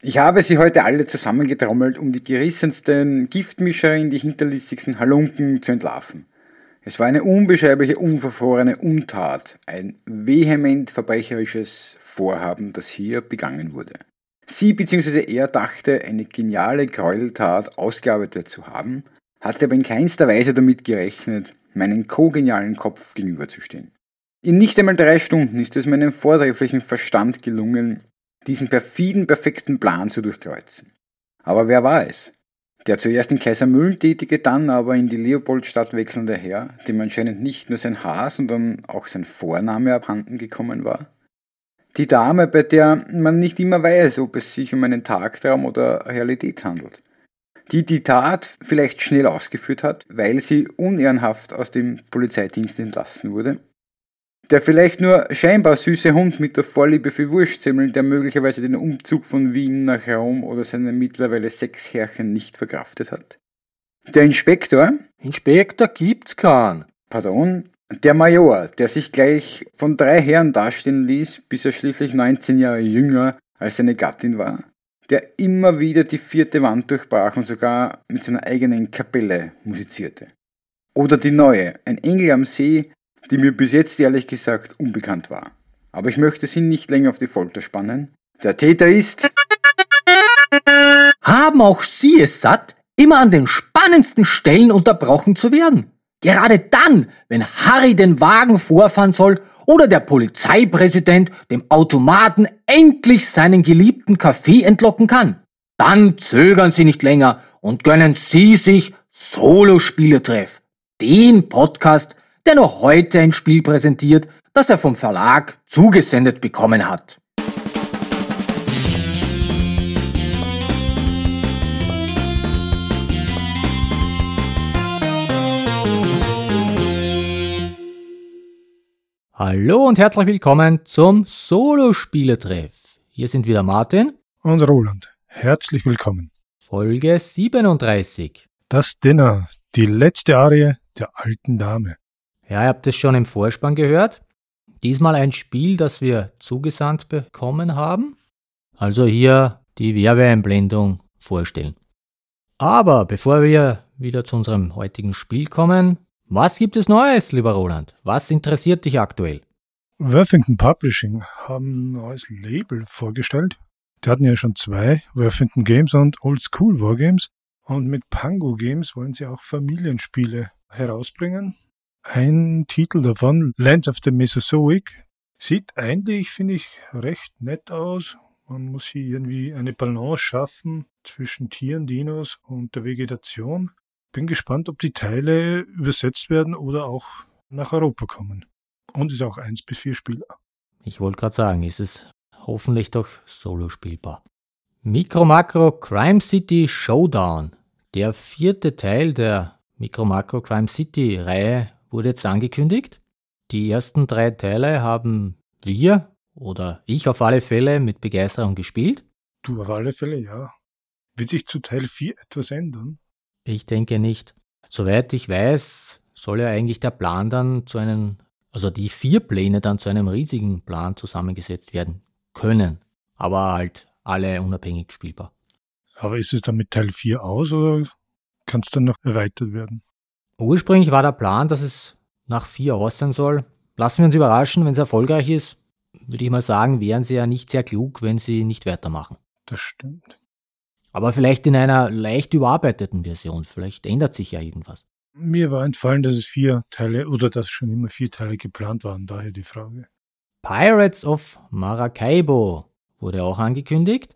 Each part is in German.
Ich habe sie heute alle zusammengetrommelt, um die gerissensten Giftmischerin, die hinterlistigsten Halunken zu entlarven. Es war eine unbeschreibliche, unverfrorene Untat, ein vehement verbrecherisches Vorhaben, das hier begangen wurde. Sie bzw. er dachte, eine geniale Gräueltat ausgearbeitet zu haben, hatte aber in keinster Weise damit gerechnet, meinen kogenialen Kopf gegenüberzustehen. In nicht einmal drei Stunden ist es meinem vortrefflichen Verstand gelungen, diesen perfiden, perfekten Plan zu durchkreuzen. Aber wer war es? Der zuerst in Kaisermühlen tätige, dann aber in die Leopoldstadt wechselnde Herr, dem anscheinend nicht nur sein Haar, sondern auch sein Vorname abhanden gekommen war? Die Dame, bei der man nicht immer weiß, ob es sich um einen Tagtraum oder Realität handelt. Die die Tat vielleicht schnell ausgeführt hat, weil sie unehrenhaft aus dem Polizeidienst entlassen wurde der vielleicht nur scheinbar süße Hund mit der Vorliebe für Wurstsemmeln, der möglicherweise den Umzug von Wien nach Rom oder seine mittlerweile sechs Herrchen nicht verkraftet hat? Der Inspektor? Inspektor gibt's keinen. Pardon? Der Major, der sich gleich von drei Herren dastehen ließ, bis er schließlich 19 Jahre jünger als seine Gattin war, der immer wieder die vierte Wand durchbrach und sogar mit seiner eigenen Kapelle musizierte. Oder die neue, ein Engel am See, die mir bis jetzt ehrlich gesagt unbekannt war. Aber ich möchte Sie nicht länger auf die Folter spannen. Der Täter ist. Haben auch Sie es satt, immer an den spannendsten Stellen unterbrochen zu werden? Gerade dann, wenn Harry den Wagen vorfahren soll oder der Polizeipräsident dem Automaten endlich seinen geliebten Kaffee entlocken kann. Dann zögern Sie nicht länger und gönnen Sie sich Solo-Spieletreff, den Podcast, der noch heute ein Spiel präsentiert, das er vom Verlag zugesendet bekommen hat. Hallo und herzlich willkommen zum Solo-Spieletreff. Hier sind wieder Martin und Roland. Herzlich willkommen. Folge 37. Das Dinner, die letzte Arie der alten Dame. Ja, ihr habt es schon im Vorspann gehört. Diesmal ein Spiel, das wir zugesandt bekommen haben. Also hier die Werbeeinblendung vorstellen. Aber bevor wir wieder zu unserem heutigen Spiel kommen, was gibt es Neues, lieber Roland? Was interessiert dich aktuell? Worthington Publishing haben ein neues Label vorgestellt. Die hatten ja schon zwei, Worthington Games und Old School Wargames. Und mit Pango Games wollen sie auch Familienspiele herausbringen. Ein Titel davon, Lands of the Mesozoic, sieht eigentlich, finde ich, recht nett aus. Man muss hier irgendwie eine Balance schaffen zwischen Tieren, Dinos und der Vegetation. Bin gespannt, ob die Teile übersetzt werden oder auch nach Europa kommen. Und ist auch 1 bis 4 Spieler. Ich wollte gerade sagen, ist es hoffentlich doch solo spielbar. Micro Macro Crime City Showdown. Der vierte Teil der Micro Macro Crime City Reihe wurde jetzt angekündigt. Die ersten drei Teile haben wir oder ich auf alle Fälle mit Begeisterung gespielt. Du auf alle Fälle, ja. Wird sich zu Teil 4 etwas ändern? Ich denke nicht. Soweit ich weiß, soll ja eigentlich der Plan dann zu einem, also die vier Pläne dann zu einem riesigen Plan zusammengesetzt werden können. Aber halt alle unabhängig spielbar. Aber ist es dann mit Teil 4 aus oder kann es dann noch erweitert werden? Ursprünglich war der Plan, dass es nach vier aus sein soll. Lassen wir uns überraschen, wenn es erfolgreich ist. Würde ich mal sagen, wären sie ja nicht sehr klug, wenn sie nicht weitermachen. Das stimmt. Aber vielleicht in einer leicht überarbeiteten Version. Vielleicht ändert sich ja irgendwas. Mir war entfallen, dass es vier Teile oder dass schon immer vier Teile geplant waren. Daher die Frage. Pirates of Maracaibo wurde auch angekündigt.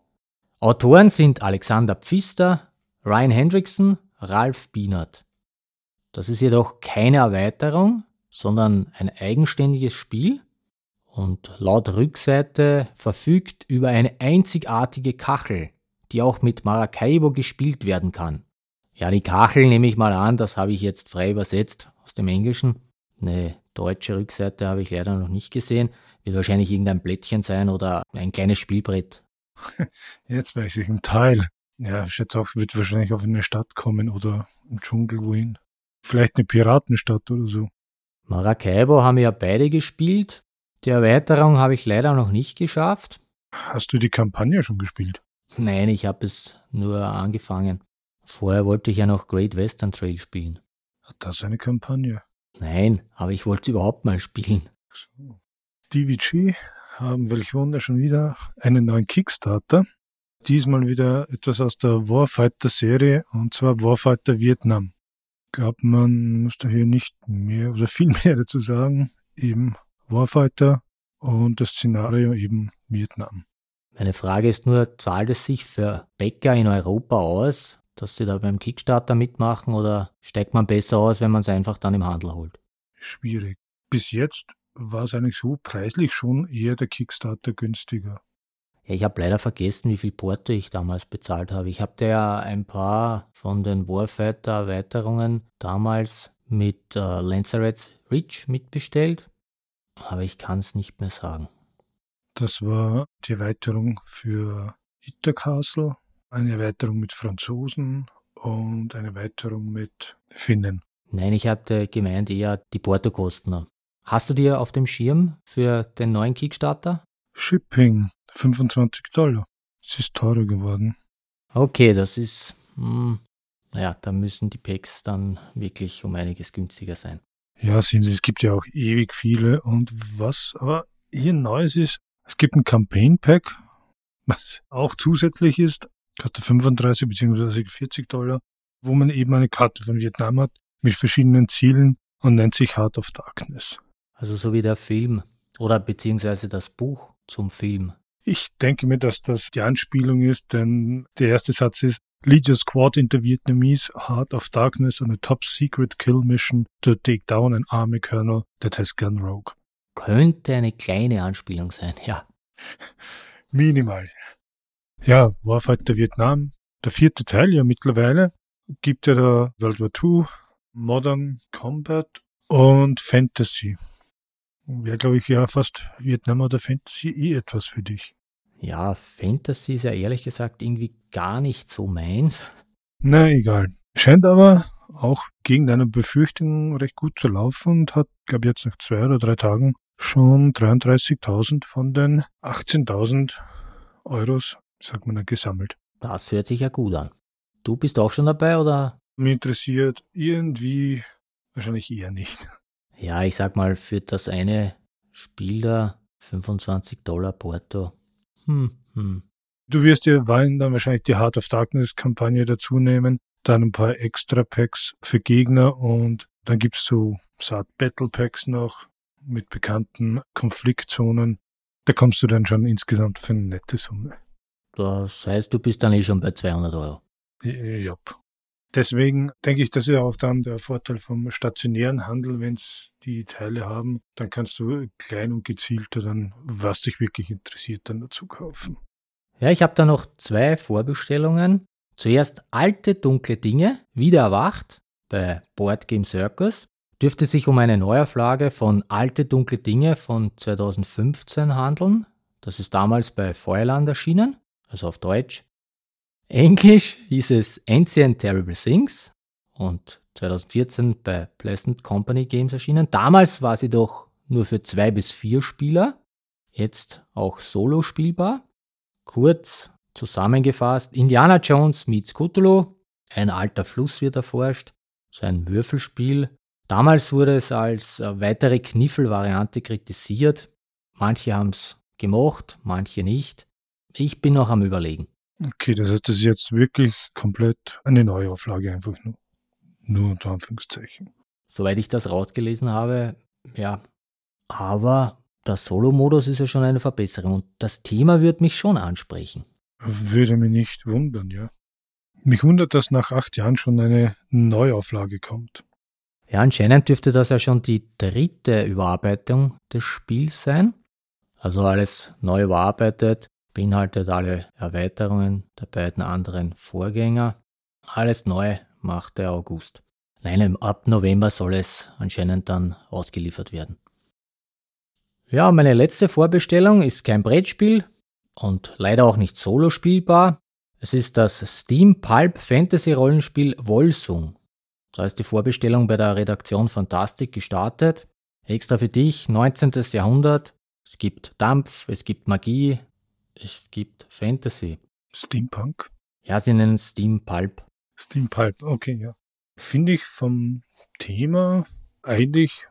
Autoren sind Alexander Pfister, Ryan Hendrickson, Ralph Bienert. Das ist jedoch keine Erweiterung, sondern ein eigenständiges Spiel und laut Rückseite verfügt über eine einzigartige Kachel, die auch mit Maracaibo gespielt werden kann. Ja, die Kachel nehme ich mal an, das habe ich jetzt frei übersetzt aus dem Englischen. Eine deutsche Rückseite habe ich leider noch nicht gesehen. Wird wahrscheinlich irgendein Blättchen sein oder ein kleines Spielbrett. Jetzt weiß ich ein Teil. Ja, ich schätze auch, wird wahrscheinlich auf eine Stadt kommen oder im Dschungel wohin. Vielleicht eine Piratenstadt oder so. Maracaibo haben wir ja beide gespielt. Die Erweiterung habe ich leider noch nicht geschafft. Hast du die Kampagne schon gespielt? Nein, ich habe es nur angefangen. Vorher wollte ich ja noch Great Western Trail spielen. Hat das eine Kampagne? Nein, aber ich wollte es überhaupt mal spielen. So. DVG haben, welch Wunder, schon wieder einen neuen Kickstarter. Diesmal wieder etwas aus der Warfighter-Serie, und zwar Warfighter Vietnam. Ich glaube, man muss da hier nicht mehr oder viel mehr dazu sagen. Eben Warfighter und das Szenario eben Vietnam. Meine Frage ist nur, zahlt es sich für Bäcker in Europa aus, dass sie da beim Kickstarter mitmachen oder steigt man besser aus, wenn man es einfach dann im Handel holt? Schwierig. Bis jetzt war es eigentlich so preislich schon eher der Kickstarter günstiger. Ja, ich habe leider vergessen, wie viel Porto ich damals bezahlt habe. Ich habe ja ein paar von den Warfighter-Erweiterungen damals mit äh, Lancerets Reach mitbestellt, aber ich kann es nicht mehr sagen. Das war die Erweiterung für Ita Castle, eine Erweiterung mit Franzosen und eine Erweiterung mit Finnen. Nein, ich hatte gemeint eher die Portokosten. Hast du dir auf dem Schirm für den neuen Kickstarter? Shipping 25 Dollar. Es ist teurer geworden. Okay, das ist. Hm, naja, da müssen die Packs dann wirklich um einiges günstiger sein. Ja, sind es. gibt ja auch ewig viele. Und was aber hier Neues ist, es gibt ein Campaign Pack, was auch zusätzlich ist, kostet 35 bzw. 40 Dollar, wo man eben eine Karte von Vietnam hat mit verschiedenen Zielen und nennt sich Heart of Darkness. Also so wie der Film oder beziehungsweise das Buch zum Film. Ich denke mir, dass das die Anspielung ist, denn der erste Satz ist Lead your squad into Vietnamese Heart of Darkness on a top secret kill mission to take down an army colonel that has gone rogue. Könnte eine kleine Anspielung sein, ja. Minimal. Ja, Warfighter Vietnam, der vierte Teil ja mittlerweile, gibt ja da World War II, Modern Combat und Fantasy. Wäre, glaube ich, ja fast Vietnam oder Fantasy eh etwas für dich. Ja, Fantasy ist ja ehrlich gesagt irgendwie gar nicht so meins. Na, egal. Scheint aber auch gegen deine Befürchtungen recht gut zu laufen und hat, glaube ich, jetzt nach zwei oder drei Tagen schon 33.000 von den 18.000 Euros, sagt man, gesammelt. Das hört sich ja gut an. Du bist auch schon dabei, oder? Mich interessiert irgendwie wahrscheinlich eher nicht. Ja, ich sag mal, für das eine Spiel da 25 Dollar Porto. Hm, hm. Du wirst dir Wein dann wahrscheinlich die Heart of Darkness Kampagne dazu nehmen, dann ein paar extra Packs für Gegner und dann gibt's so Saat Battle Packs noch mit bekannten Konfliktzonen. Da kommst du dann schon insgesamt für eine nette Summe. Das heißt, du bist dann eh schon bei 200 Euro. Ja. Deswegen denke ich, das ist auch dann der Vorteil vom stationären Handel, wenn es die Teile haben, dann kannst du klein und gezielter dann, was dich wirklich interessiert, dann dazu kaufen. Ja, ich habe da noch zwei Vorbestellungen. Zuerst alte dunkle Dinge, wieder erwacht bei Board Game Circus. Dürfte sich um eine Neuauflage von Alte dunkle Dinge von 2015 handeln. Das ist damals bei Feuerland erschienen, also auf Deutsch. Englisch hieß es Ancient Terrible Things und 2014 bei Pleasant Company Games erschienen. Damals war sie doch nur für zwei bis vier Spieler, jetzt auch solo spielbar. Kurz zusammengefasst, Indiana Jones meets Cthulhu, ein alter Fluss wird erforscht, sein Würfelspiel. Damals wurde es als äh, weitere Kniffelvariante kritisiert. Manche haben es gemocht, manche nicht. Ich bin noch am Überlegen. Okay, das heißt, das ist jetzt wirklich komplett eine Neuauflage einfach nur. Nur unter Anführungszeichen. Soweit ich das rausgelesen habe, ja. Aber der Solo-Modus ist ja schon eine Verbesserung und das Thema wird mich schon ansprechen. Würde mich nicht wundern, ja. Mich wundert, dass nach acht Jahren schon eine Neuauflage kommt. Ja, anscheinend dürfte das ja schon die dritte Überarbeitung des Spiels sein. Also alles neu überarbeitet, beinhaltet alle Erweiterungen der beiden anderen Vorgänger. Alles neu macht der August. Nein, ab November soll es anscheinend dann ausgeliefert werden. Ja, meine letzte Vorbestellung ist kein Brettspiel und leider auch nicht solo spielbar. Es ist das Steam Pulp Fantasy Rollenspiel Wolsung. Da ist die Vorbestellung bei der Redaktion Fantastik gestartet. Extra für dich, 19. Jahrhundert. Es gibt Dampf, es gibt Magie, es gibt Fantasy. Steampunk? Ja, sie nennen es Steampulp. Steampulp, okay, ja. Finde ich vom Thema eigentlich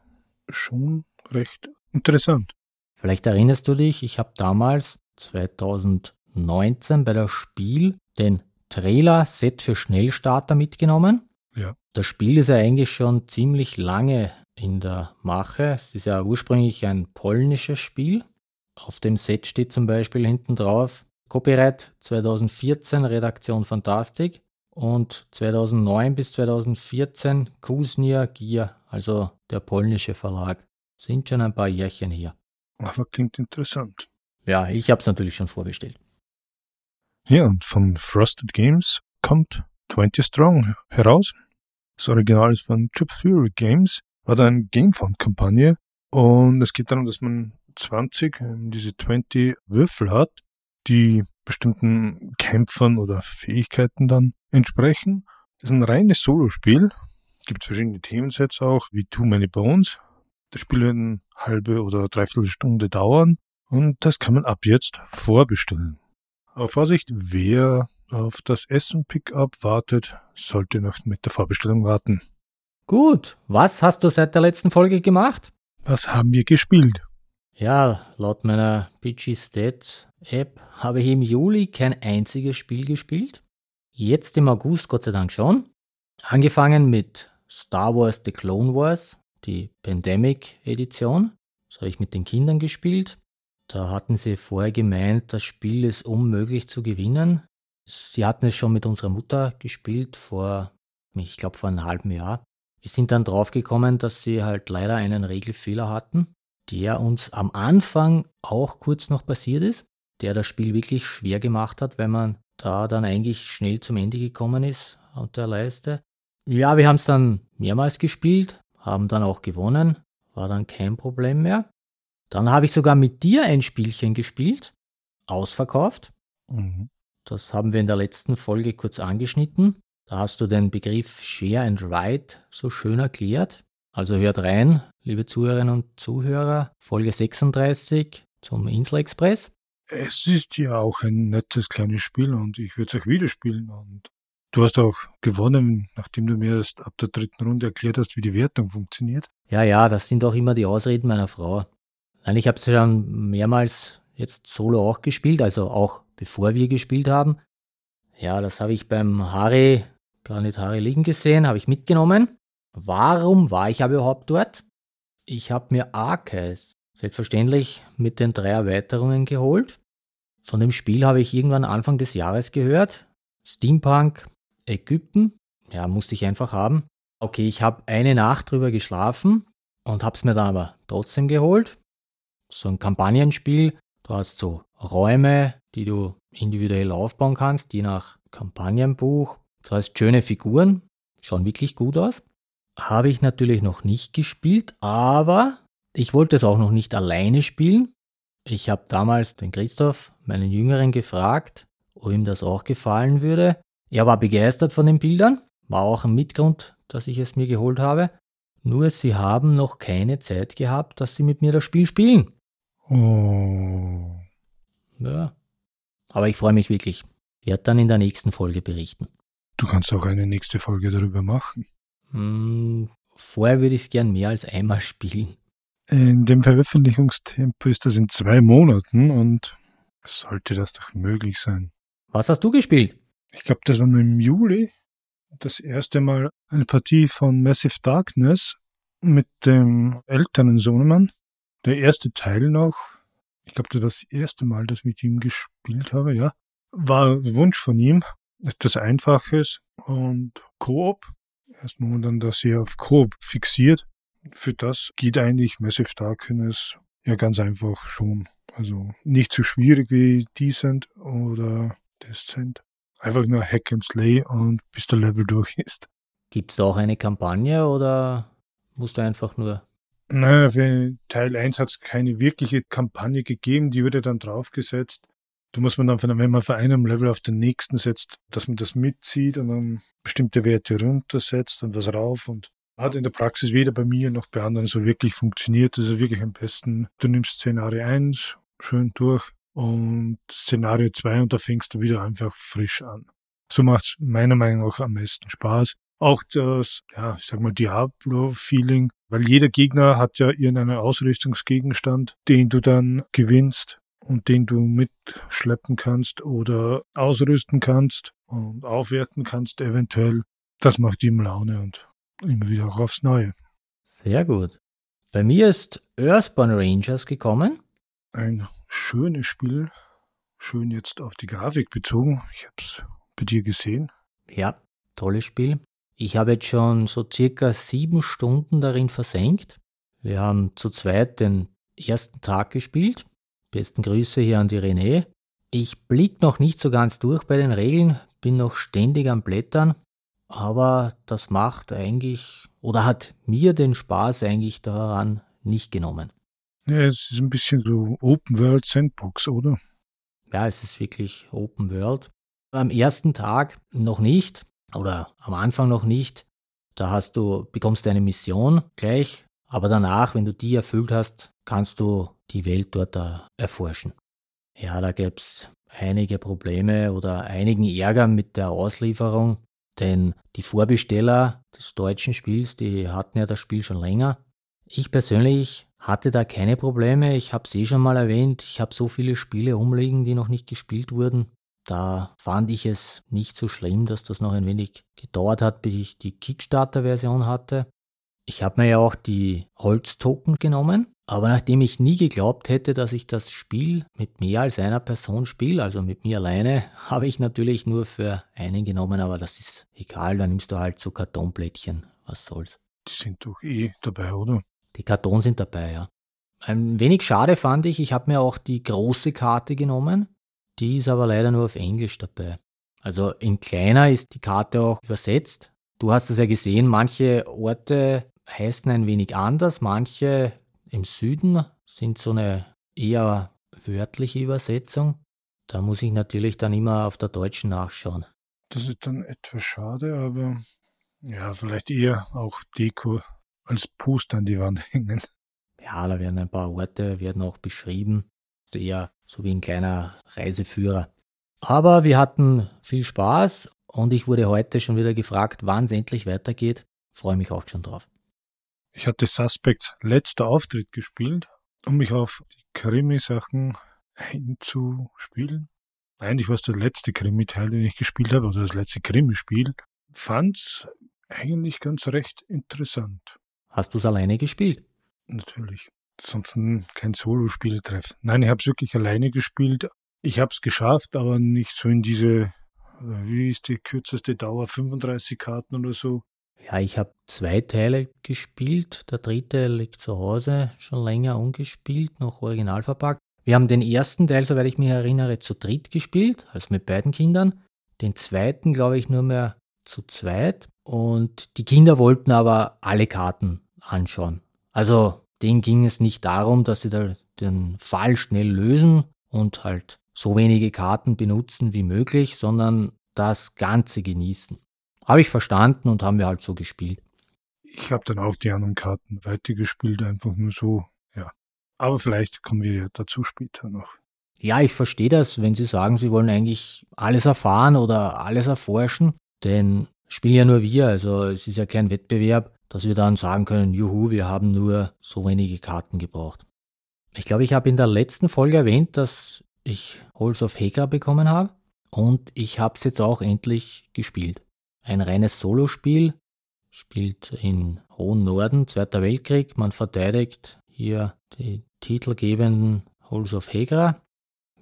schon recht interessant. Vielleicht erinnerst du dich, ich habe damals 2019 bei der Spiel den Trailer Set für Schnellstarter mitgenommen. Ja. Das Spiel ist ja eigentlich schon ziemlich lange in der Mache. Es ist ja ursprünglich ein polnisches Spiel. Auf dem Set steht zum Beispiel hinten drauf Copyright 2014 Redaktion Fantastik und 2009 bis 2014 Kusnia Gier, also der polnische Verlag. Sind schon ein paar Jährchen her. Aber klingt interessant. Ja, ich habe es natürlich schon vorbestellt. Ja, und von Frosted Games kommt 20 Strong heraus. Das Original ist von Chip Theory Games, war da eine Gamefound-Kampagne und es geht darum, dass man 20, ähm, diese 20 Würfel hat, die bestimmten Kämpfern oder Fähigkeiten dann entsprechen. Das ist ein reines Solospiel. Gibt verschiedene Themensets auch, wie Too Many Bones. Das Spiel wird eine halbe oder dreiviertel Stunde dauern und das kann man ab jetzt vorbestellen. Aber Vorsicht, wer auf das Essen-Pickup wartet, sollte noch mit der Vorbestellung warten. Gut, was hast du seit der letzten Folge gemacht? Was haben wir gespielt? Ja, laut meiner PG Stats App habe ich im Juli kein einziges Spiel gespielt. Jetzt im August Gott sei Dank schon. Angefangen mit Star Wars The Clone Wars, die Pandemic Edition. Das habe ich mit den Kindern gespielt. Da hatten sie vorher gemeint, das Spiel ist unmöglich zu gewinnen. Sie hatten es schon mit unserer Mutter gespielt vor, ich glaube, vor einem halben Jahr. Wir sind dann draufgekommen, dass sie halt leider einen Regelfehler hatten, der uns am Anfang auch kurz noch passiert ist, der das Spiel wirklich schwer gemacht hat, wenn man da dann eigentlich schnell zum Ende gekommen ist auf der Leiste. Ja, wir haben es dann mehrmals gespielt, haben dann auch gewonnen, war dann kein Problem mehr. Dann habe ich sogar mit dir ein Spielchen gespielt, ausverkauft. Mhm. Das haben wir in der letzten Folge kurz angeschnitten. Da hast du den Begriff Share and Write so schön erklärt. Also hört rein, liebe Zuhörerinnen und Zuhörer, Folge 36 zum Insel Express. Es ist ja auch ein nettes kleines Spiel und ich würde es auch wieder spielen. Und du hast auch gewonnen, nachdem du mir erst ab der dritten Runde erklärt hast, wie die Wertung funktioniert. Ja, ja, das sind auch immer die Ausreden meiner Frau. Nein, ich habe es schon mehrmals jetzt solo auch gespielt, also auch bevor wir gespielt haben. Ja, das habe ich beim Harry, Planet Harry liegen gesehen, habe ich mitgenommen. Warum war ich aber überhaupt dort? Ich habe mir Arceus selbstverständlich mit den drei Erweiterungen geholt. Von dem Spiel habe ich irgendwann Anfang des Jahres gehört. Steampunk, Ägypten. Ja, musste ich einfach haben. Okay, ich habe eine Nacht drüber geschlafen und habe es mir dann aber trotzdem geholt. So ein Kampagnenspiel. Du hast so Räume, die du individuell aufbauen kannst, je nach Kampagnenbuch. Das heißt, schöne Figuren, schauen wirklich gut aus. Habe ich natürlich noch nicht gespielt, aber ich wollte es auch noch nicht alleine spielen. Ich habe damals den Christoph, meinen Jüngeren, gefragt, ob ihm das auch gefallen würde. Er war begeistert von den Bildern, war auch ein Mitgrund, dass ich es mir geholt habe. Nur sie haben noch keine Zeit gehabt, dass sie mit mir das Spiel spielen. Oh. Ja. Aber ich freue mich wirklich. Ich werde dann in der nächsten Folge berichten. Du kannst auch eine nächste Folge darüber machen. Hm, vorher würde ich es gern mehr als einmal spielen. In dem Veröffentlichungstempo ist das in zwei Monaten und sollte das doch möglich sein. Was hast du gespielt? Ich glaube, das war im Juli das erste Mal eine Partie von Massive Darkness mit dem älteren Sohnemann. Der erste Teil noch, ich glaube, das war das erste Mal, dass ich mit ihm gespielt habe, ja, war Wunsch von ihm. Etwas Einfaches und Koop. Erstmal dann das hier auf Koop fixiert. Für das geht eigentlich Massive Darkness ja ganz einfach schon. Also nicht so schwierig wie Decent oder Descent. Einfach nur Hack and Slay und bis der Level durch ist. Gibt es da auch eine Kampagne oder musst du einfach nur naja, für Teil 1 hat es keine wirkliche Kampagne gegeben, die wurde dann draufgesetzt. Da muss man dann, von, wenn man von einem Level auf den nächsten setzt, dass man das mitzieht und dann bestimmte Werte runtersetzt und was rauf und hat in der Praxis weder bei mir noch bei anderen so wirklich funktioniert. Also wirklich am besten, du nimmst Szenario 1, schön durch, und Szenario 2 und da fängst du wieder einfach frisch an. So macht es meiner Meinung nach am meisten Spaß. Auch das, ja, ich sag mal, Diablo-Feeling, weil jeder Gegner hat ja irgendeinen Ausrüstungsgegenstand, den du dann gewinnst und den du mitschleppen kannst oder ausrüsten kannst und aufwerten kannst eventuell. Das macht ihm Laune und immer wieder auch aufs Neue. Sehr gut. Bei mir ist Earthborn Rangers gekommen. Ein schönes Spiel, schön jetzt auf die Grafik bezogen. Ich habe es bei dir gesehen. Ja, tolles Spiel. Ich habe jetzt schon so circa sieben Stunden darin versenkt. Wir haben zu zweit den ersten Tag gespielt. Besten Grüße hier an die René. Ich blick noch nicht so ganz durch bei den Regeln, bin noch ständig am Blättern, aber das macht eigentlich oder hat mir den Spaß eigentlich daran nicht genommen. Ja, es ist ein bisschen so Open World Sandbox, oder? Ja, es ist wirklich Open World. Am ersten Tag noch nicht oder am Anfang noch nicht. Da hast du, bekommst du eine Mission gleich, aber danach, wenn du die erfüllt hast, kannst du die Welt dort erforschen. Ja, da gäbe es einige Probleme oder einigen Ärger mit der Auslieferung, denn die Vorbesteller des deutschen Spiels, die hatten ja das Spiel schon länger. Ich persönlich hatte da keine Probleme. Ich habe es eh schon mal erwähnt. Ich habe so viele Spiele umliegen, die noch nicht gespielt wurden. Da fand ich es nicht so schlimm, dass das noch ein wenig gedauert hat, bis ich die Kickstarter-Version hatte. Ich habe mir ja auch die Holztoken genommen, aber nachdem ich nie geglaubt hätte, dass ich das Spiel mit mehr als einer Person spiele, also mit mir alleine, habe ich natürlich nur für einen genommen, aber das ist egal, dann nimmst du halt so Kartonblättchen, was soll's. Die sind doch eh dabei, oder? Die Karton sind dabei, ja. Ein wenig schade fand ich, ich habe mir auch die große Karte genommen, die ist aber leider nur auf Englisch dabei. Also in kleiner ist die Karte auch übersetzt. Du hast es ja gesehen, manche Orte heißen ein wenig anders, manche im Süden sind so eine eher wörtliche Übersetzung. Da muss ich natürlich dann immer auf der deutschen nachschauen. Das ist dann etwas schade, aber ja, vielleicht eher auch Deko als Poster an die Wand hängen. Ja, da werden ein paar Orte werden auch beschrieben. Eher so wie ein kleiner Reiseführer. Aber wir hatten viel Spaß und ich wurde heute schon wieder gefragt, wann es endlich weitergeht. Freue mich auch schon drauf. Ich hatte Suspects letzter Auftritt gespielt, um mich auf die Krimi-Sachen einzuspielen. Eigentlich war es der letzte Krimi-Teil, den ich gespielt habe, also das letzte Krimi-Spiel. Fand's eigentlich ganz recht interessant. Hast du es alleine gespielt? Natürlich. Ansonsten kein Solo-Spieltreff. Nein, ich habe es wirklich alleine gespielt. Ich habe es geschafft, aber nicht so in diese, wie ist die kürzeste Dauer, 35 Karten oder so. Ja, ich habe zwei Teile gespielt. Der dritte liegt zu Hause, schon länger ungespielt, noch original verpackt. Wir haben den ersten Teil, soweit ich mich erinnere, zu dritt gespielt, also mit beiden Kindern. Den zweiten, glaube ich, nur mehr zu zweit. Und die Kinder wollten aber alle Karten anschauen. Also denen ging es nicht darum, dass sie da den Fall schnell lösen und halt so wenige Karten benutzen wie möglich, sondern das Ganze genießen. Habe ich verstanden und haben wir halt so gespielt. Ich habe dann auch die anderen Karten weitergespielt, einfach nur so, ja. Aber vielleicht kommen wir dazu später noch. Ja, ich verstehe das, wenn Sie sagen, Sie wollen eigentlich alles erfahren oder alles erforschen, denn spielen ja nur wir, also es ist ja kein Wettbewerb, dass wir dann sagen können, juhu, wir haben nur so wenige Karten gebraucht. Ich glaube, ich habe in der letzten Folge erwähnt, dass ich Halls of Hagar bekommen habe und ich habe es jetzt auch endlich gespielt. Ein reines Solospiel, spielt in hohen Norden, Zweiter Weltkrieg. Man verteidigt hier die titelgebenden Halls of Hagra.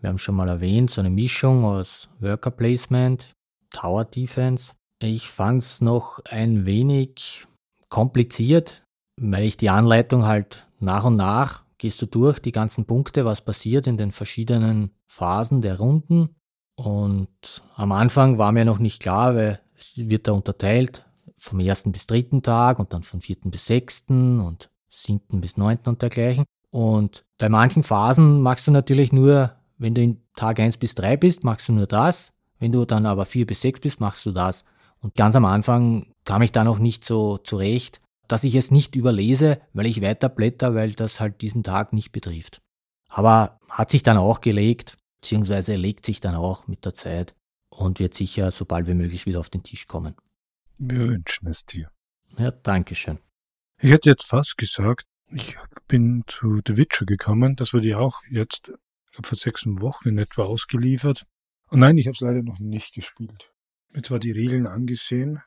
Wir haben schon mal erwähnt, so eine Mischung aus Worker Placement, Tower Defense. Ich fand es noch ein wenig kompliziert, weil ich die Anleitung halt nach und nach gehst du durch die ganzen Punkte, was passiert in den verschiedenen Phasen der Runden. Und am Anfang war mir noch nicht klar, weil es wird da unterteilt vom ersten bis dritten Tag und dann vom vierten bis sechsten und siebten bis neunten und dergleichen. Und bei manchen Phasen machst du natürlich nur, wenn du in Tag 1 bis 3 bist, machst du nur das. Wenn du dann aber 4 bis 6 bist, machst du das. Und ganz am Anfang kam ich da noch nicht so zurecht, dass ich es nicht überlese, weil ich weiter blätter, weil das halt diesen Tag nicht betrifft. Aber hat sich dann auch gelegt beziehungsweise legt sich dann auch mit der Zeit und wird sicher so bald wie möglich wieder auf den Tisch kommen. Wir wünschen es dir. Ja, Dankeschön. Ich hätte jetzt fast gesagt, ich bin zu The Witcher gekommen. Das wurde ja auch jetzt, vor sechs Wochen in etwa ausgeliefert. Und nein, ich habe es leider noch nicht gespielt. Mir zwar die Regeln angesehen.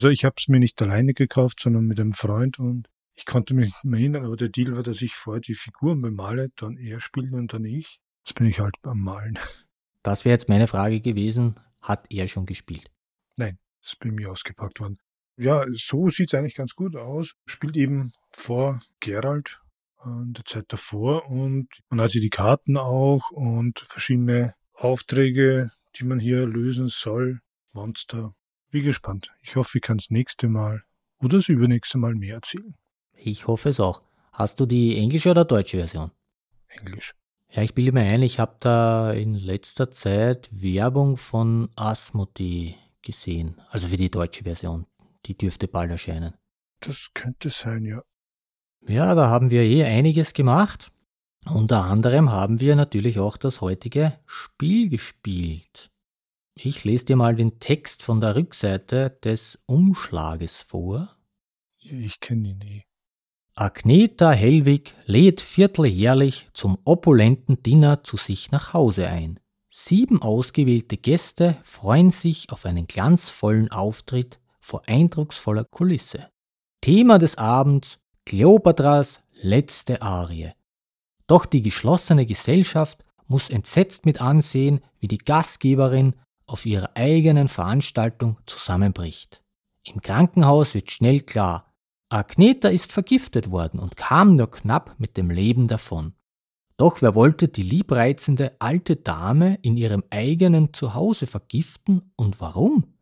Also ich habe es mir nicht alleine gekauft, sondern mit einem Freund und ich konnte mich nicht mehr erinnern, aber der Deal war, dass ich vorher die Figuren bemale, dann er spielt und dann ich. Jetzt bin ich halt am Malen. Das wäre jetzt meine Frage gewesen. Hat er schon gespielt? Nein, das ist bei mir ausgepackt worden. Ja, so sieht es eigentlich ganz gut aus. Spielt eben vor Gerald in der Zeit davor und man hat hier die Karten auch und verschiedene Aufträge, die man hier lösen soll. Monster. Wie gespannt. Ich hoffe, ich kann das nächste Mal oder das übernächste Mal mehr erzählen. Ich hoffe es auch. Hast du die englische oder deutsche Version? Englisch. Ja, ich bilde mir ein, ich habe da in letzter Zeit Werbung von Asmodee gesehen, also für die deutsche Version. Die dürfte bald erscheinen. Das könnte sein, ja. Ja, da haben wir eh einiges gemacht. Unter anderem haben wir natürlich auch das heutige Spiel gespielt. Ich lese dir mal den Text von der Rückseite des Umschlages vor. Ich kenne ihn eh. Agneta Hellwig lädt vierteljährlich zum opulenten Dinner zu sich nach Hause ein. Sieben ausgewählte Gäste freuen sich auf einen glanzvollen Auftritt vor eindrucksvoller Kulisse. Thema des Abends Kleopatras letzte Arie. Doch die geschlossene Gesellschaft muss entsetzt mit ansehen, wie die Gastgeberin auf ihrer eigenen Veranstaltung zusammenbricht. Im Krankenhaus wird schnell klar, Agneta ist vergiftet worden und kam nur knapp mit dem Leben davon. Doch wer wollte die liebreizende alte Dame in ihrem eigenen Zuhause vergiften und warum?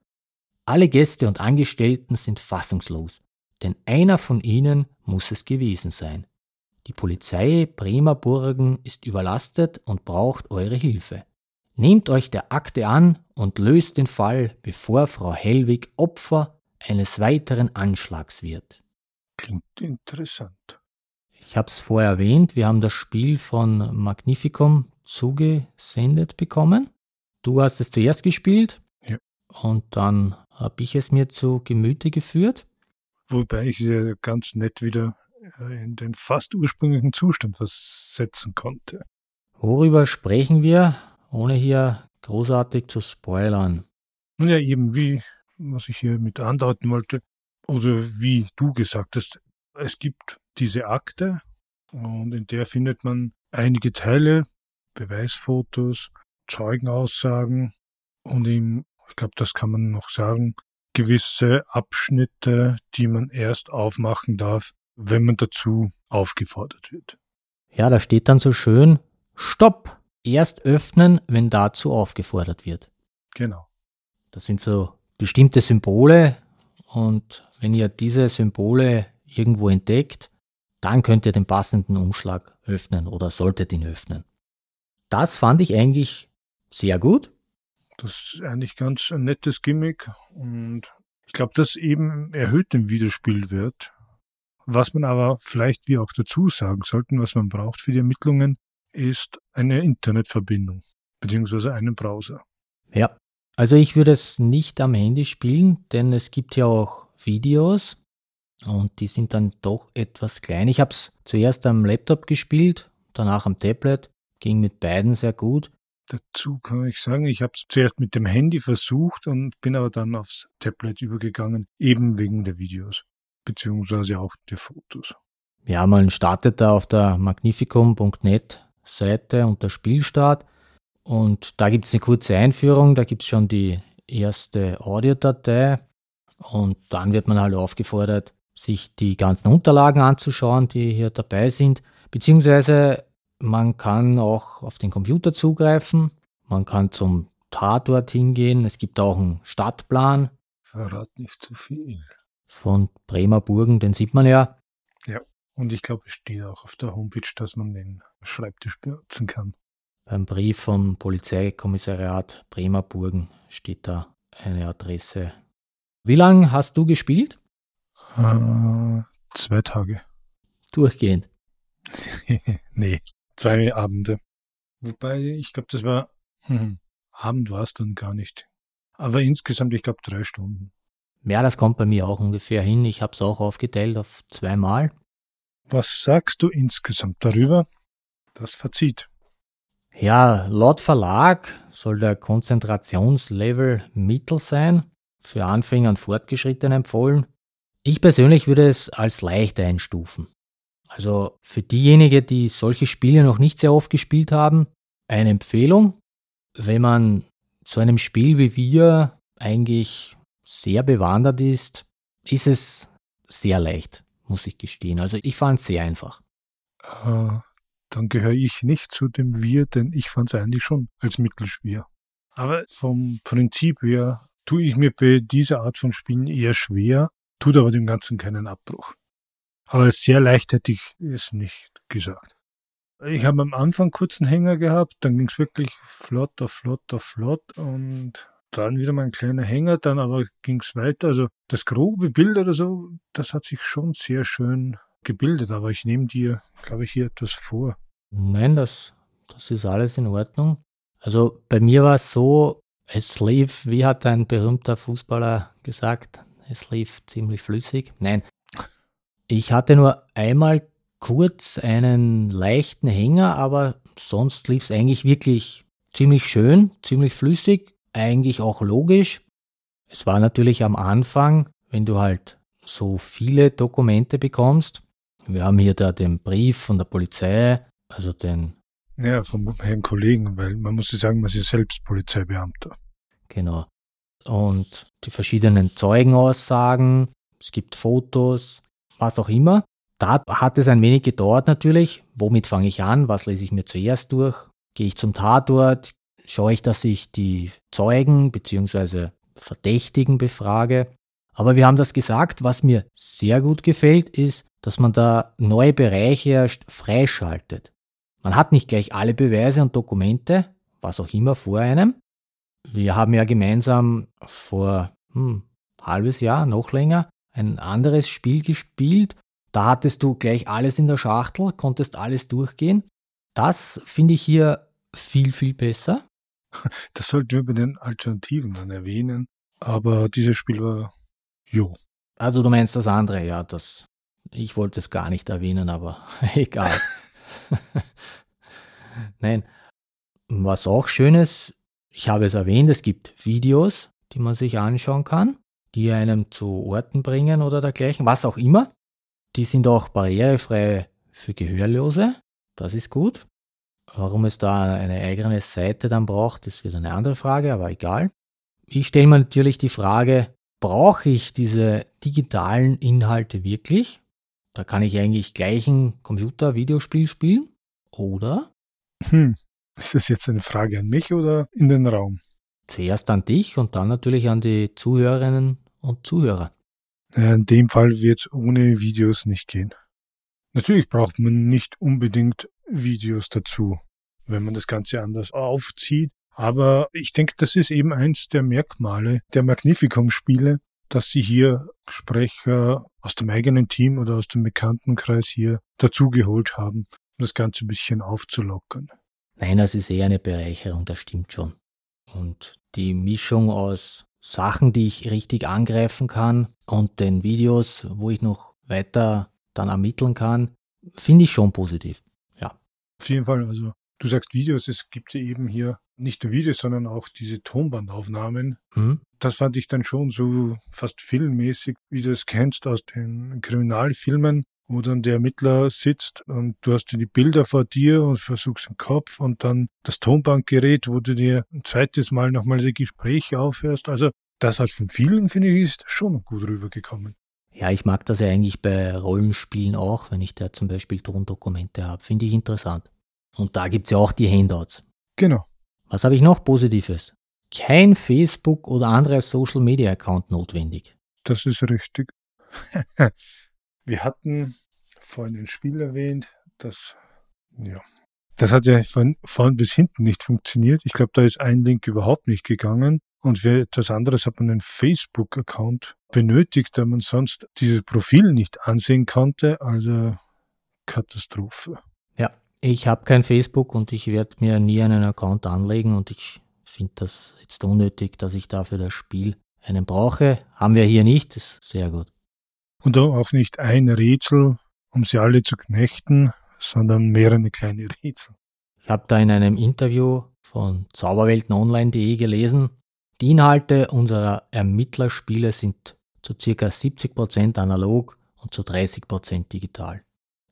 Alle Gäste und Angestellten sind fassungslos, denn einer von ihnen muss es gewesen sein. Die Polizei Bremerburgen ist überlastet und braucht eure Hilfe. Nehmt euch der Akte an und löst den Fall, bevor Frau Hellwig Opfer eines weiteren Anschlags wird. Klingt interessant. Ich habe es vorher erwähnt, wir haben das Spiel von Magnificum zugesendet bekommen. Du hast es zuerst gespielt. Ja. Und dann habe ich es mir zu Gemüte geführt. Wobei ich sie ganz nett wieder äh, in den fast ursprünglichen Zustand versetzen konnte. Worüber sprechen wir, ohne hier großartig zu spoilern? Nun ja, eben wie, was ich hier mit andeuten wollte, oder wie du gesagt hast, es gibt diese Akte und in der findet man einige Teile, Beweisfotos, Zeugenaussagen und im, ich glaube, das kann man noch sagen, gewisse Abschnitte, die man erst aufmachen darf, wenn man dazu aufgefordert wird. Ja, da steht dann so schön, Stopp! Erst öffnen, wenn dazu aufgefordert wird. Genau. Das sind so bestimmte Symbole und wenn ihr diese Symbole irgendwo entdeckt, dann könnt ihr den passenden Umschlag öffnen oder solltet ihn öffnen. Das fand ich eigentlich sehr gut. Das ist eigentlich ganz ein nettes Gimmick und ich glaube, das eben erhöht den Wiederspielwert. Was man aber vielleicht wie auch dazu sagen sollten, was man braucht für die Ermittlungen, ist eine Internetverbindung beziehungsweise einen Browser. Ja, also ich würde es nicht am Handy spielen, denn es gibt ja auch Videos und die sind dann doch etwas klein. Ich habe es zuerst am Laptop gespielt, danach am Tablet, ging mit beiden sehr gut. Dazu kann ich sagen, ich habe es zuerst mit dem Handy versucht und bin aber dann aufs Tablet übergegangen, eben wegen der Videos, beziehungsweise auch der Fotos. Ja, man startet da auf der magnificum.net Seite unter Spielstart und da gibt es eine kurze Einführung, da gibt es schon die erste Audiodatei und dann wird man halt aufgefordert, sich die ganzen Unterlagen anzuschauen, die hier dabei sind, beziehungsweise man kann auch auf den Computer zugreifen, man kann zum Tatort hingehen, es gibt auch einen Stadtplan. Verrat nicht zu viel. Von Bremer Burgen, den sieht man ja. Ja, und ich glaube, es steht auch auf der Homepage, dass man den Schreibtisch benutzen kann. Beim Brief vom Polizeikommissariat Bremer Burgen steht da eine Adresse. Wie lange hast du gespielt? Äh, zwei Tage. Durchgehend. nee, zwei Abende. Wobei, ich glaube, das war Hm. Abend war es dann gar nicht. Aber insgesamt, ich glaube, drei Stunden. Ja, das kommt bei mir auch ungefähr hin. Ich habe es auch aufgeteilt auf zweimal. Was sagst du insgesamt darüber? Das verzieht. Ja, laut Verlag soll der Konzentrationslevel mittel sein, für Anfänger und Fortgeschrittene empfohlen. Ich persönlich würde es als leicht einstufen. Also für diejenigen, die solche Spiele noch nicht sehr oft gespielt haben, eine Empfehlung. Wenn man zu einem Spiel wie wir eigentlich sehr bewandert ist, ist es sehr leicht, muss ich gestehen. Also ich fand es sehr einfach. Äh, dann gehöre ich nicht zu dem Wir, denn ich fand es eigentlich schon als mittelschwer. Aber vom Prinzip her tue ich mir bei dieser Art von Spielen eher schwer, tut aber dem Ganzen keinen Abbruch. Aber sehr leicht hätte ich es nicht gesagt. Ich habe am Anfang kurzen Hänger gehabt, dann ging es wirklich flott auf flott auf flott und dann wieder mal ein kleiner Hänger, dann aber ging es weiter. Also das grobe Bild oder so, das hat sich schon sehr schön gebildet, aber ich nehme dir, glaube ich, hier etwas vor. Nein, das, das ist alles in Ordnung. Also bei mir war es so, es lief, wie hat ein berühmter Fußballer gesagt, es lief ziemlich flüssig. Nein, ich hatte nur einmal kurz einen leichten Hänger, aber sonst lief es eigentlich wirklich ziemlich schön, ziemlich flüssig, eigentlich auch logisch. Es war natürlich am Anfang, wenn du halt so viele Dokumente bekommst. Wir haben hier da den Brief von der Polizei, also den. Ja, vom Herrn Kollegen, weil man muss sagen, man ist selbst Polizeibeamter. Genau. Und die verschiedenen Zeugenaussagen, es gibt Fotos, was auch immer. Da hat es ein wenig gedauert natürlich. Womit fange ich an? Was lese ich mir zuerst durch? Gehe ich zum Tatort? Schaue ich, dass ich die Zeugen bzw. Verdächtigen befrage? Aber wir haben das gesagt, was mir sehr gut gefällt, ist, dass man da neue Bereiche erst freischaltet. Man hat nicht gleich alle Beweise und Dokumente, was auch immer vor einem. Wir haben ja gemeinsam vor hm, halbes Jahr, noch länger, ein anderes Spiel gespielt. Da hattest du gleich alles in der Schachtel, konntest alles durchgehen. Das finde ich hier viel, viel besser. Das sollten wir bei den Alternativen dann erwähnen. Aber dieses Spiel war jo. Also du meinst das andere, ja, das. Ich wollte es gar nicht erwähnen, aber egal. Nein. Was auch schön ist, ich habe es erwähnt, es gibt Videos, die man sich anschauen kann die einem zu Orten bringen oder dergleichen, was auch immer. Die sind auch barrierefrei für Gehörlose. Das ist gut. Warum es da eine eigene Seite dann braucht, ist wieder eine andere Frage, aber egal. Ich stelle mir natürlich die Frage, brauche ich diese digitalen Inhalte wirklich? Da kann ich eigentlich gleich ein Computer-Videospiel spielen. Oder? Hm. Ist das jetzt eine Frage an mich oder in den Raum? Zuerst an dich und dann natürlich an die Zuhörerinnen und Zuhörer. In dem Fall wird es ohne Videos nicht gehen. Natürlich braucht man nicht unbedingt Videos dazu, wenn man das Ganze anders aufzieht. Aber ich denke, das ist eben eins der Merkmale der Magnificum-Spiele, dass sie hier Sprecher aus dem eigenen Team oder aus dem Bekanntenkreis hier dazugeholt haben, um das Ganze ein bisschen aufzulockern. Nein, das ist eher eine Bereicherung, das stimmt schon. Und die Mischung aus Sachen, die ich richtig angreifen kann und den Videos, wo ich noch weiter dann ermitteln kann, finde ich schon positiv. Ja. Auf jeden Fall, also du sagst Videos, es gibt ja eben hier nicht nur Videos, sondern auch diese Tonbandaufnahmen. Mhm. Das fand ich dann schon so fast filmmäßig, wie du es kennst aus den Kriminalfilmen, wo dann der Ermittler sitzt und du hast die Bilder vor dir und versuchst im Kopf und dann das Tonbandgerät, wo du dir ein zweites Mal nochmal die Gespräche aufhörst. Also das hat von vielen, finde ich, ist schon gut rübergekommen. Ja, ich mag das ja eigentlich bei Rollenspielen auch, wenn ich da zum Beispiel Tondokumente habe. Finde ich interessant. Und da gibt es ja auch die Handouts. Genau. Was habe ich noch Positives? Kein Facebook oder anderer Social Media Account notwendig. Das ist richtig. Wir hatten vorhin ein Spiel erwähnt, das, ja, das hat ja von vorn bis hinten nicht funktioniert. Ich glaube, da ist ein Link überhaupt nicht gegangen. Und für etwas anderes hat man einen Facebook-Account benötigt, da man sonst dieses Profil nicht ansehen konnte. Also Katastrophe. Ich habe kein Facebook und ich werde mir nie einen Account anlegen und ich finde das jetzt unnötig, dass ich dafür das Spiel einen brauche. Haben wir hier nicht, ist sehr gut. Und auch nicht ein Rätsel, um sie alle zu knechten, sondern mehrere kleine Rätsel. Ich habe da in einem Interview von zauberweltenonline.de gelesen, die Inhalte unserer Ermittlerspiele sind zu ca. 70% analog und zu 30% digital.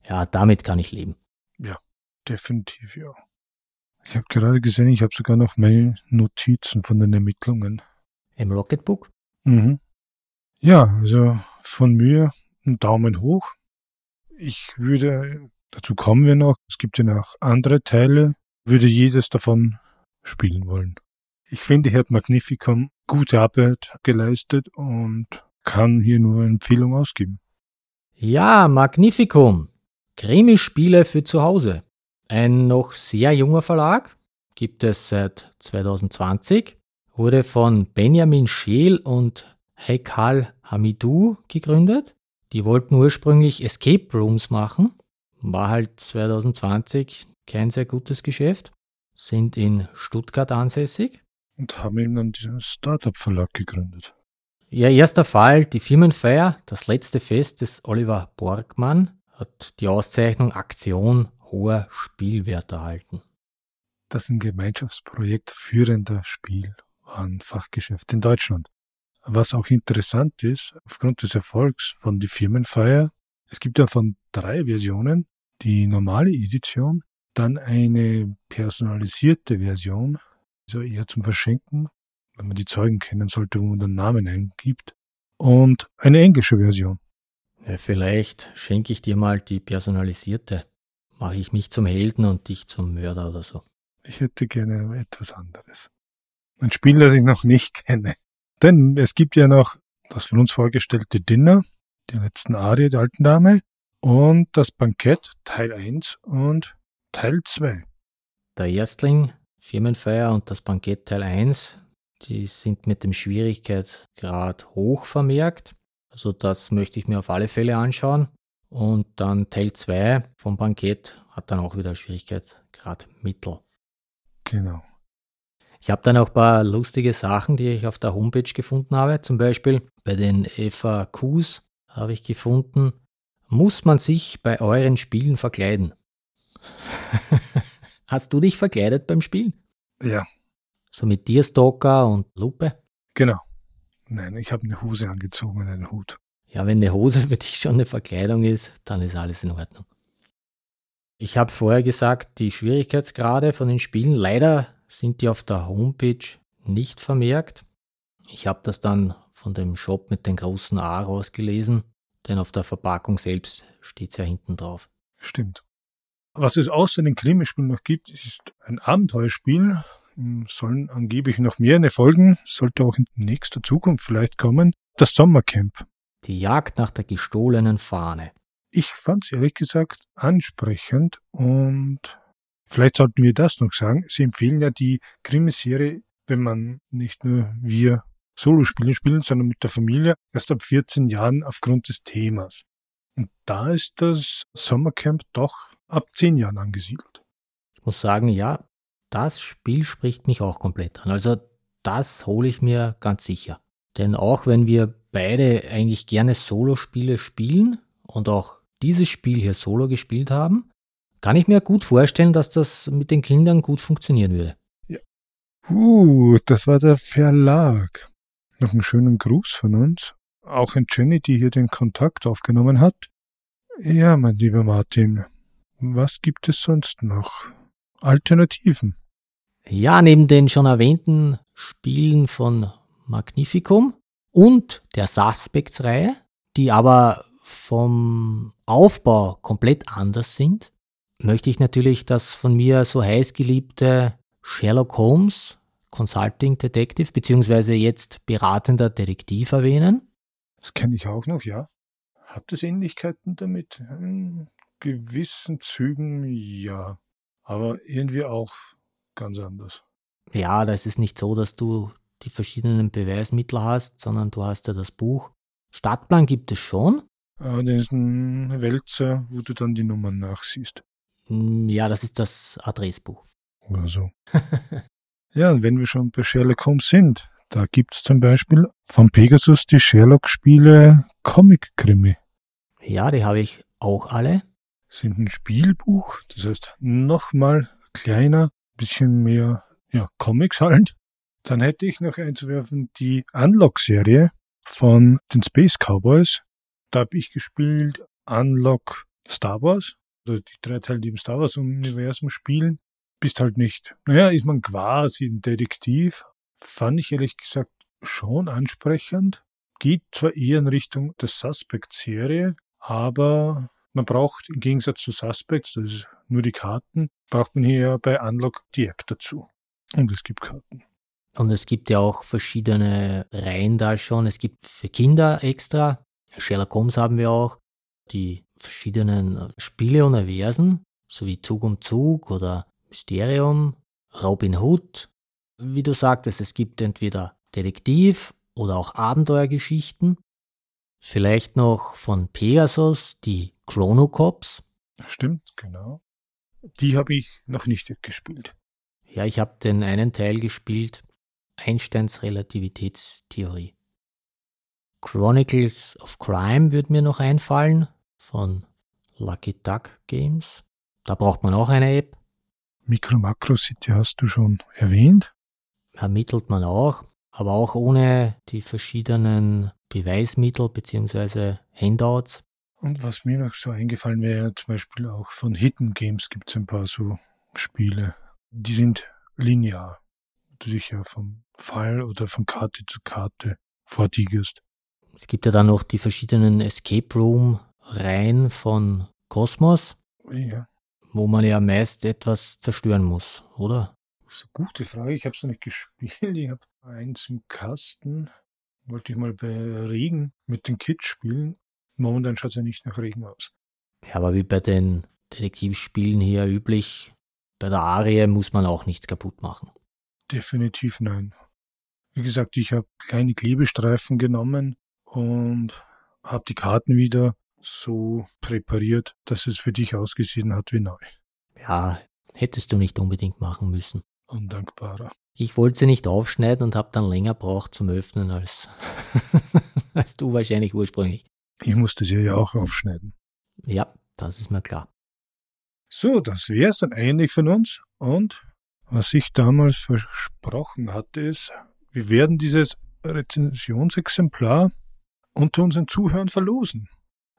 Ja, damit kann ich leben. Ja, definitiv ja. Ich habe gerade gesehen, ich habe sogar noch meine Notizen von den Ermittlungen. Im Rocketbook? Mhm. Ja, also von mir ein Daumen hoch. Ich würde, dazu kommen wir noch, es gibt ja noch andere Teile, würde jedes davon spielen wollen. Ich finde, hier hat Magnificum gute Arbeit geleistet und kann hier nur Empfehlung ausgeben. Ja, Magnificum. Krimispiele für zu Hause. Ein noch sehr junger Verlag, gibt es seit 2020, wurde von Benjamin Scheel und Hekal Hamidou gegründet. Die wollten ursprünglich Escape Rooms machen, war halt 2020 kein sehr gutes Geschäft, sind in Stuttgart ansässig. Und haben eben dann diesen Startup-Verlag gegründet. Ihr erster Fall, die Firmenfeier, das letzte Fest des Oliver Borgmann, hat die Auszeichnung Aktion hoher Spielwert erhalten. Das ist ein Gemeinschaftsprojekt führender Spielwarenfachgeschäft in Deutschland. Was auch interessant ist, aufgrund des Erfolgs von die Firmenfeier, es gibt ja von drei Versionen, die normale Edition, dann eine personalisierte Version, also eher zum Verschenken, wenn man die Zeugen kennen sollte, wo man den Namen eingibt, und eine englische Version. Ja, vielleicht schenke ich dir mal die personalisierte. Mache ich mich zum Helden und dich zum Mörder oder so. Ich hätte gerne etwas anderes. Ein Spiel, das ich noch nicht kenne. Denn es gibt ja noch das von uns vorgestellte Dinner, die letzten Arie der alten Dame, und das Bankett Teil 1 und Teil 2. Der Erstling, Firmenfeier und das Bankett Teil 1, die sind mit dem Schwierigkeitsgrad hoch vermerkt. Also das möchte ich mir auf alle Fälle anschauen. Und dann Teil 2 vom Bankett hat dann auch wieder Schwierigkeitsgrad mittel. Genau. Ich habe dann auch ein paar lustige Sachen, die ich auf der Homepage gefunden habe. Zum Beispiel bei den FAQs habe ich gefunden, muss man sich bei euren Spielen verkleiden? Hast du dich verkleidet beim Spielen? Ja. So mit Tierstalker und Lupe? Genau. Nein, ich habe eine Hose angezogen und einen Hut. Ja, wenn eine Hose für dich schon eine Verkleidung ist, dann ist alles in Ordnung. Ich habe vorher gesagt, die Schwierigkeitsgrade von den Spielen, leider sind die auf der Homepage nicht vermerkt. Ich habe das dann von dem Shop mit den großen A rausgelesen, denn auf der Verpackung selbst steht es ja hinten drauf. Stimmt. Was es außer den Krimispielen noch gibt, ist ein Abenteuerspiel. Sollen angeblich noch mehrere Folgen, sollte auch in nächster Zukunft vielleicht kommen. Das Sommercamp. Die Jagd nach der gestohlenen Fahne. Ich fand es ehrlich gesagt ansprechend und vielleicht sollten wir das noch sagen. Sie empfehlen ja die Krimiserie, wenn man nicht nur wir Solospiele spielen, sondern mit der Familie, erst ab 14 Jahren aufgrund des Themas. Und da ist das Sommercamp doch ab 10 Jahren angesiedelt. Ich muss sagen, ja, das Spiel spricht mich auch komplett an. Also das hole ich mir ganz sicher. Denn auch wenn wir beide eigentlich gerne Solospiele spielen und auch dieses Spiel hier solo gespielt haben, kann ich mir gut vorstellen, dass das mit den Kindern gut funktionieren würde. Ja. Uh, das war der Verlag. Noch einen schönen Gruß von uns. Auch an Jenny, die hier den Kontakt aufgenommen hat. Ja, mein lieber Martin, was gibt es sonst noch? Alternativen. Ja, neben den schon erwähnten Spielen von Magnificum und der Suspects-Reihe, die aber vom Aufbau komplett anders sind, möchte ich natürlich das von mir so heiß geliebte Sherlock Holmes Consulting Detective beziehungsweise jetzt beratender Detektiv erwähnen. Das kenne ich auch noch, ja. Hat es Ähnlichkeiten damit? In gewissen Zügen ja, aber irgendwie auch ganz anders. Ja, das ist nicht so, dass du die verschiedenen Beweismittel hast, sondern du hast ja das Buch. Stadtplan gibt es schon, Ah, das ist ein Wälzer, wo du dann die Nummern nachsiehst. Hm, Ja, das ist das Adressbuch. oder so. ja, und wenn wir schon bei Sherlock Holmes sind, da gibt's zum Beispiel von Pegasus die Sherlock-Spiele Comic-Krimi. Ja, die habe ich auch alle. Sind ein Spielbuch, das heißt nochmal kleiner, bisschen mehr ja, Comics halt. Dann hätte ich noch einzuwerfen die Unlock-Serie von den Space Cowboys. Da habe ich gespielt Unlock Star Wars, also die drei Teile, die im Star Wars-Universum spielen. Bist halt nicht, naja, ist man quasi ein Detektiv. Fand ich ehrlich gesagt schon ansprechend. Geht zwar eher in Richtung der Suspect-Serie, aber man braucht im Gegensatz zu Suspects, das ist nur die Karten, braucht man hier bei Unlock die App dazu. Und es gibt Karten. Und es gibt ja auch verschiedene Reihen da schon. Es gibt für Kinder extra. Sherlock Holmes haben wir auch. Die verschiedenen Spiele und Aversen, sowie Zug um Zug oder Mysterium, Robin Hood. Wie du sagtest, es gibt entweder Detektiv oder auch Abenteuergeschichten. Vielleicht noch von Pegasus die Chrono Cops. Stimmt, genau. Die habe ich noch nicht gespielt. Ja, ich habe den einen Teil gespielt. Einsteins Relativitätstheorie. Chronicles of Crime würde mir noch einfallen von Lucky Duck Games. Da braucht man auch eine App. Micro Macro City hast du schon erwähnt. Ermittelt man auch, aber auch ohne die verschiedenen Beweismittel bzw. Handouts. Und was mir noch so eingefallen wäre, zum Beispiel auch von Hidden Games gibt es ein paar so Spiele. Die sind linear. Du dich ja vom Fall oder von Karte zu Karte fortigest. Es gibt ja dann noch die verschiedenen Escape Room Reihen von Cosmos, Ja, wo man ja meist etwas zerstören muss, oder? das ist eine gute Frage. Ich habe es noch nicht gespielt. Ich habe eins im Kasten. Wollte ich mal bei Regen mit den Kids spielen. Momentan schaut es ja nicht nach Regen aus. Ja, aber wie bei den Detektivspielen hier üblich, bei der Arie muss man auch nichts kaputt machen. Definitiv nein. Wie gesagt, ich habe kleine Klebestreifen genommen und habe die Karten wieder so präpariert, dass es für dich ausgesehen hat wie neu. Ja, hättest du nicht unbedingt machen müssen. Undankbarer. Ich wollte sie nicht aufschneiden und habe dann länger braucht zum Öffnen als, als du wahrscheinlich ursprünglich. Ich musste sie ja auch aufschneiden. Ja, das ist mir klar. So, das wäre es dann eigentlich von uns. Und was ich damals versprochen hatte, ist, wir werden dieses Rezensionsexemplar unter unseren Zuhörern verlosen.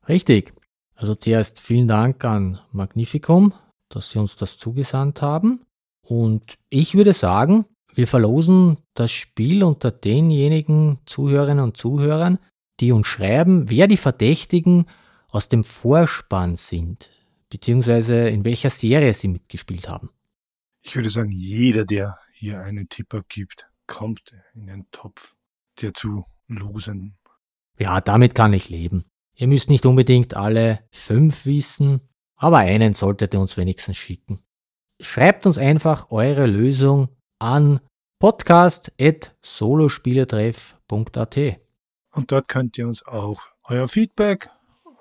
Richtig. Also zuerst vielen Dank an Magnificum, dass sie uns das zugesandt haben. Und ich würde sagen, wir verlosen das Spiel unter denjenigen Zuhörerinnen und Zuhörern, die uns schreiben, wer die Verdächtigen aus dem Vorspann sind, beziehungsweise in welcher Serie sie mitgespielt haben. Ich würde sagen, jeder, der hier einen Tipp abgibt, kommt in den Topf der zu losen. Ja, damit kann ich leben. Ihr müsst nicht unbedingt alle fünf wissen, aber einen solltet ihr uns wenigstens schicken. Schreibt uns einfach eure Lösung an podcast.solospieletreff.at. Und dort könnt ihr uns auch euer Feedback,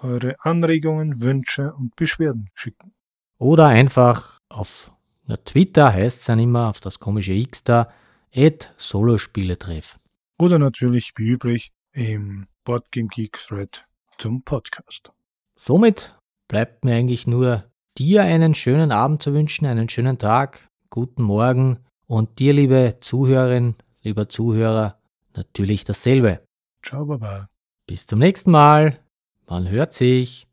eure Anregungen, Wünsche und Beschwerden schicken. Oder einfach auf na, Twitter heißt es dann immer, auf das komische X da, at Solospieletreff. Oder natürlich wie üblich im Boardgame Geek Thread zum Podcast. Somit bleibt mir eigentlich nur dir einen schönen Abend zu wünschen, einen schönen Tag, guten Morgen und dir, liebe Zuhörerin, lieber Zuhörer, natürlich dasselbe. Ciao, baba. Bis zum nächsten Mal. Man hört sich.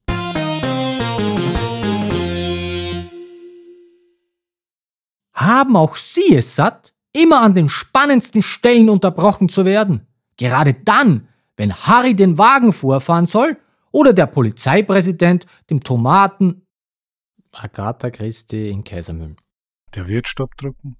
Haben auch Sie es satt, immer an den spannendsten Stellen unterbrochen zu werden? Gerade dann, wenn Harry den Wagen vorfahren soll oder der Polizeipräsident dem Tomaten Agatha Christie in Kaisermühlen. Der wird Stopp drücken.